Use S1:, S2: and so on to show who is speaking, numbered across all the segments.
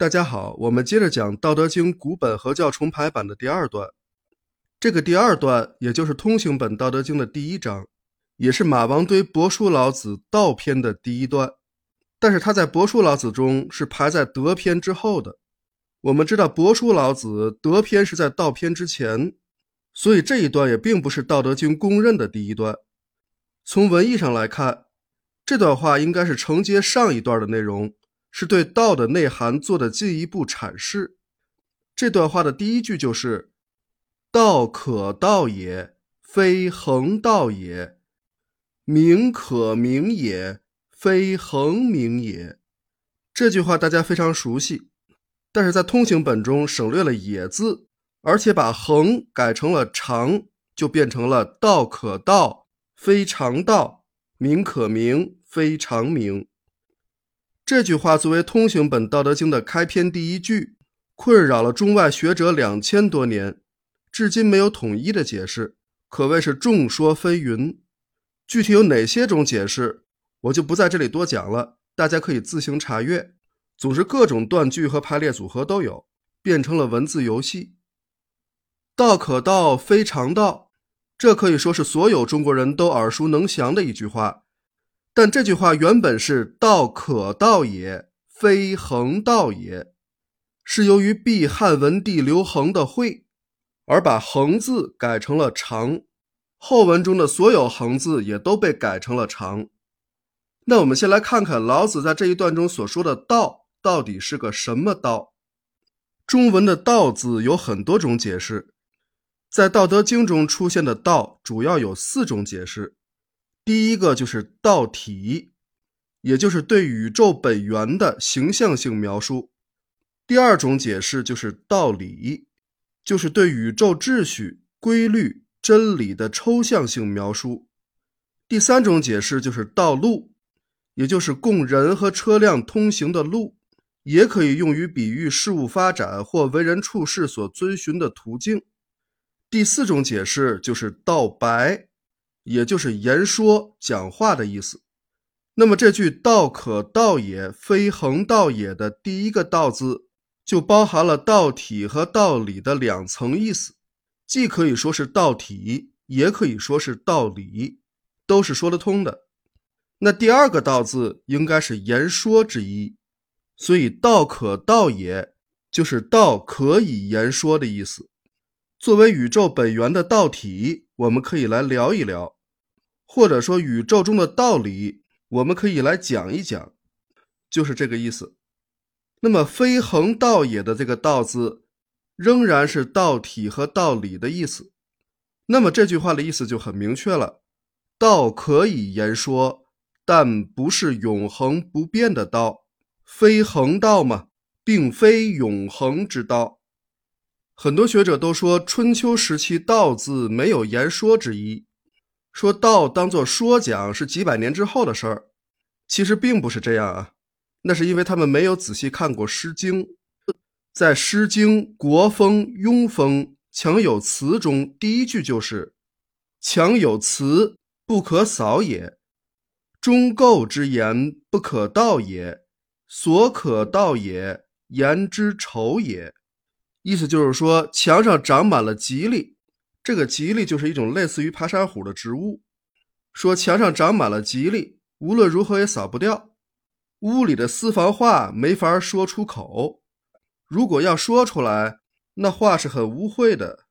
S1: 大家好，我们接着讲《道德经》古本合教重排版的第二段。这个第二段，也就是通行本《道德经》的第一章，也是马王堆帛书老子道篇的第一段。但是他在帛书老子中是排在德篇之后的。我们知道帛书老子德篇是在道篇之前，所以这一段也并不是《道德经》公认的第一段。从文艺上来看，这段话应该是承接上一段的内容。是对道的内涵做的进一步阐释。这段话的第一句就是“道可道也，非恒道也；名可名也，非恒名也。”这句话大家非常熟悉，但是在通行本中省略了“也”字，而且把“恒”改成了“常”，就变成了“道可道，非常道；名可名，非常名。这句话作为通行本《道德经》的开篇第一句，困扰了中外学者两千多年，至今没有统一的解释，可谓是众说纷纭。具体有哪些种解释，我就不在这里多讲了，大家可以自行查阅。总之，各种断句和排列组合都有，变成了文字游戏。道可道，非常道，这可以说是所有中国人都耳熟能详的一句话。但这句话原本是“道可道也，非恒道也”，是由于避汉文帝刘恒的讳，而把“恒”字改成了“常”。后文中的所有“恒”字也都被改成了“常”。那我们先来看看老子在这一段中所说的“道”到底是个什么道。中文的“道”字有很多种解释，在《道德经》中出现的“道”主要有四种解释。第一个就是道体，也就是对宇宙本源的形象性描述；第二种解释就是道理，就是对宇宙秩序、规律、真理的抽象性描述；第三种解释就是道路，也就是供人和车辆通行的路，也可以用于比喻事物发展或为人处事所遵循的途径；第四种解释就是道白。也就是言说、讲话的意思。那么这句“道可道也，非恒道也”的第一个“道”字，就包含了道体和道理的两层意思，既可以说是道体，也可以说是道理，都是说得通的。那第二个“道”字应该是言说之一，所以“道可道也”就是道可以言说的意思。作为宇宙本源的道体。我们可以来聊一聊，或者说宇宙中的道理，我们可以来讲一讲，就是这个意思。那么“非恒道也”的这个“道”字，仍然是道体和道理的意思。那么这句话的意思就很明确了：道可以言说，但不是永恒不变的道，非恒道嘛，并非永恒之道。很多学者都说，春秋时期“道”字没有言说之意，说“道”当做说讲是几百年之后的事儿。其实并不是这样啊，那是因为他们没有仔细看过《诗经》。在《诗经·国风·庸风·强有词》中，第一句就是“强有词，不可扫也；忠构之言，不可道也。所可道也，言之丑也。”意思就是说，墙上长满了吉利，这个吉利就是一种类似于爬山虎的植物。说墙上长满了吉利，无论如何也扫不掉。屋里的私房话没法说出口，如果要说出来，那话是很污秽的。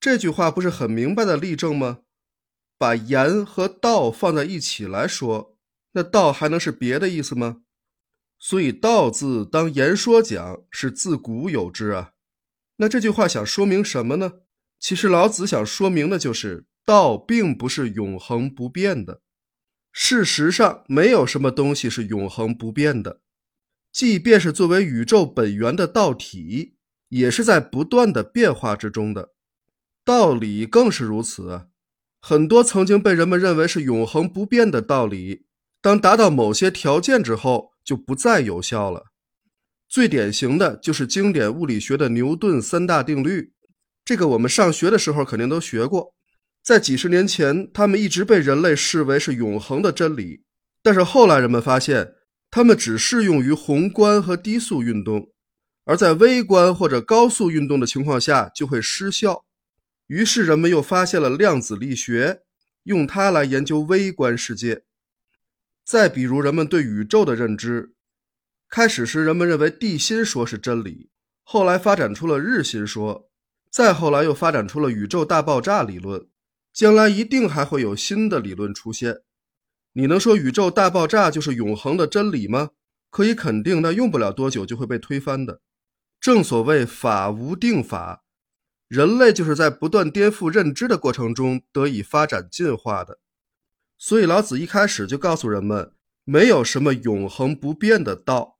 S1: 这句话不是很明白的例证吗？把言和道放在一起来说，那道还能是别的意思吗？所以“道”字当言说讲是自古有之啊。那这句话想说明什么呢？其实老子想说明的就是道并不是永恒不变的。事实上，没有什么东西是永恒不变的，即便是作为宇宙本源的道体，也是在不断的变化之中的。道理更是如此。很多曾经被人们认为是永恒不变的道理，当达到某些条件之后，就不再有效了。最典型的就是经典物理学的牛顿三大定律，这个我们上学的时候肯定都学过。在几十年前，他们一直被人类视为是永恒的真理，但是后来人们发现，它们只适用于宏观和低速运动，而在微观或者高速运动的情况下就会失效。于是人们又发现了量子力学，用它来研究微观世界。再比如人们对宇宙的认知，开始时人们认为地心说是真理，后来发展出了日心说，再后来又发展出了宇宙大爆炸理论。将来一定还会有新的理论出现。你能说宇宙大爆炸就是永恒的真理吗？可以肯定，那用不了多久就会被推翻的。正所谓法无定法，人类就是在不断颠覆认知的过程中得以发展进化的。所以老子一开始就告诉人们，没有什么永恒不变的道。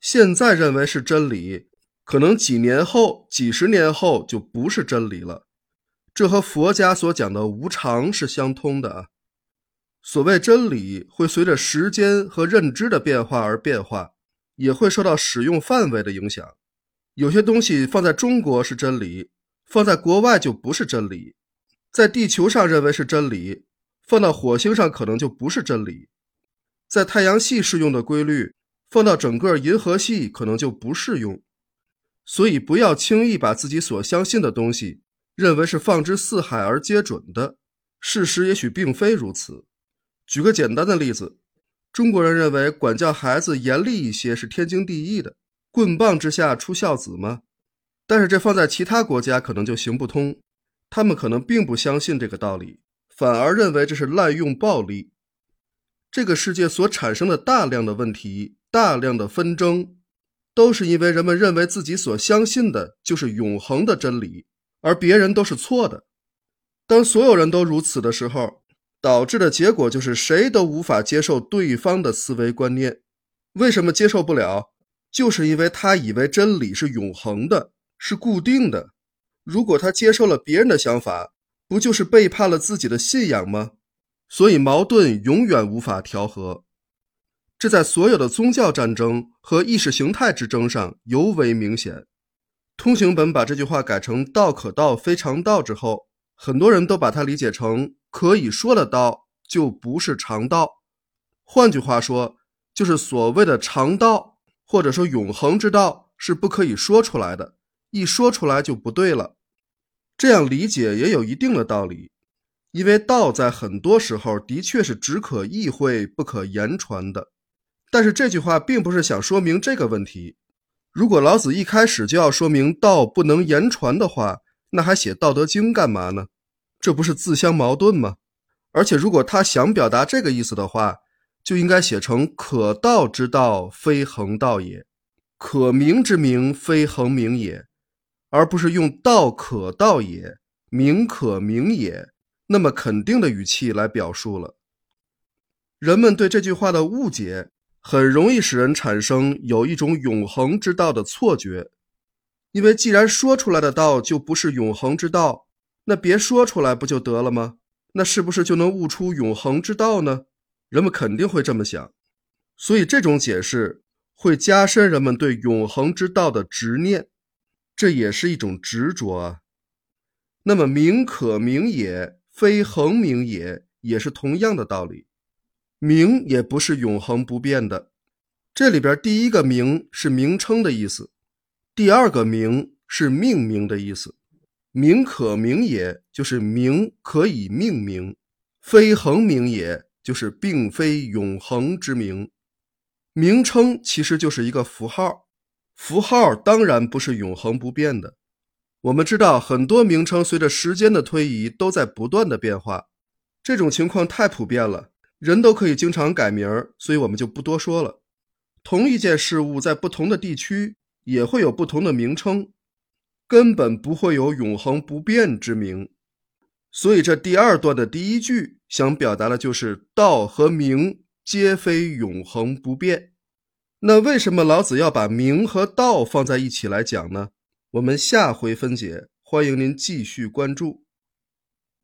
S1: 现在认为是真理，可能几年后、几十年后就不是真理了。这和佛家所讲的无常是相通的啊。所谓真理会随着时间和认知的变化而变化，也会受到使用范围的影响。有些东西放在中国是真理，放在国外就不是真理。在地球上认为是真理，放到火星上可能就不是真理。在太阳系适用的规律，放到整个银河系可能就不适用。所以不要轻易把自己所相信的东西认为是放之四海而皆准的，事实也许并非如此。举个简单的例子，中国人认为管教孩子严厉一些是天经地义的，“棍棒之下出孝子”吗？但是这放在其他国家可能就行不通，他们可能并不相信这个道理，反而认为这是滥用暴力。这个世界所产生的大量的问题、大量的纷争，都是因为人们认为自己所相信的就是永恒的真理，而别人都是错的。当所有人都如此的时候，导致的结果就是谁都无法接受对方的思维观念。为什么接受不了？就是因为他以为真理是永恒的，是固定的。如果他接受了别人的想法，不就是背叛了自己的信仰吗？所以矛盾永远无法调和。这在所有的宗教战争和意识形态之争上尤为明显。通行本把这句话改成“道可道，非常道”之后，很多人都把它理解成。可以说的道就不是常道，换句话说，就是所谓的常道或者说永恒之道是不可以说出来的，一说出来就不对了。这样理解也有一定的道理，因为道在很多时候的确是只可意会不可言传的。但是这句话并不是想说明这个问题。如果老子一开始就要说明道不能言传的话，那还写《道德经》干嘛呢？这不是自相矛盾吗？而且，如果他想表达这个意思的话，就应该写成“可道之道，非恒道也；可名之名，非恒名也”，而不是用“道可道也，名可名也”那么肯定的语气来表述了。人们对这句话的误解，很容易使人产生有一种永恒之道的错觉，因为既然说出来的道就不是永恒之道。那别说出来不就得了吗？那是不是就能悟出永恒之道呢？人们肯定会这么想，所以这种解释会加深人们对永恒之道的执念，这也是一种执着啊。那么名可名也，非恒名也，也是同样的道理。名也不是永恒不变的，这里边第一个名是名称的意思，第二个名是命名的意思。名可名也，就是名可以命名；非恒名也，就是并非永恒之名。名称其实就是一个符号，符号当然不是永恒不变的。我们知道很多名称随着时间的推移都在不断的变化，这种情况太普遍了，人都可以经常改名儿，所以我们就不多说了。同一件事物在不同的地区也会有不同的名称。根本不会有永恒不变之名，所以这第二段的第一句想表达的就是道和名皆非永恒不变。那为什么老子要把名和道放在一起来讲呢？我们下回分解，欢迎您继续关注。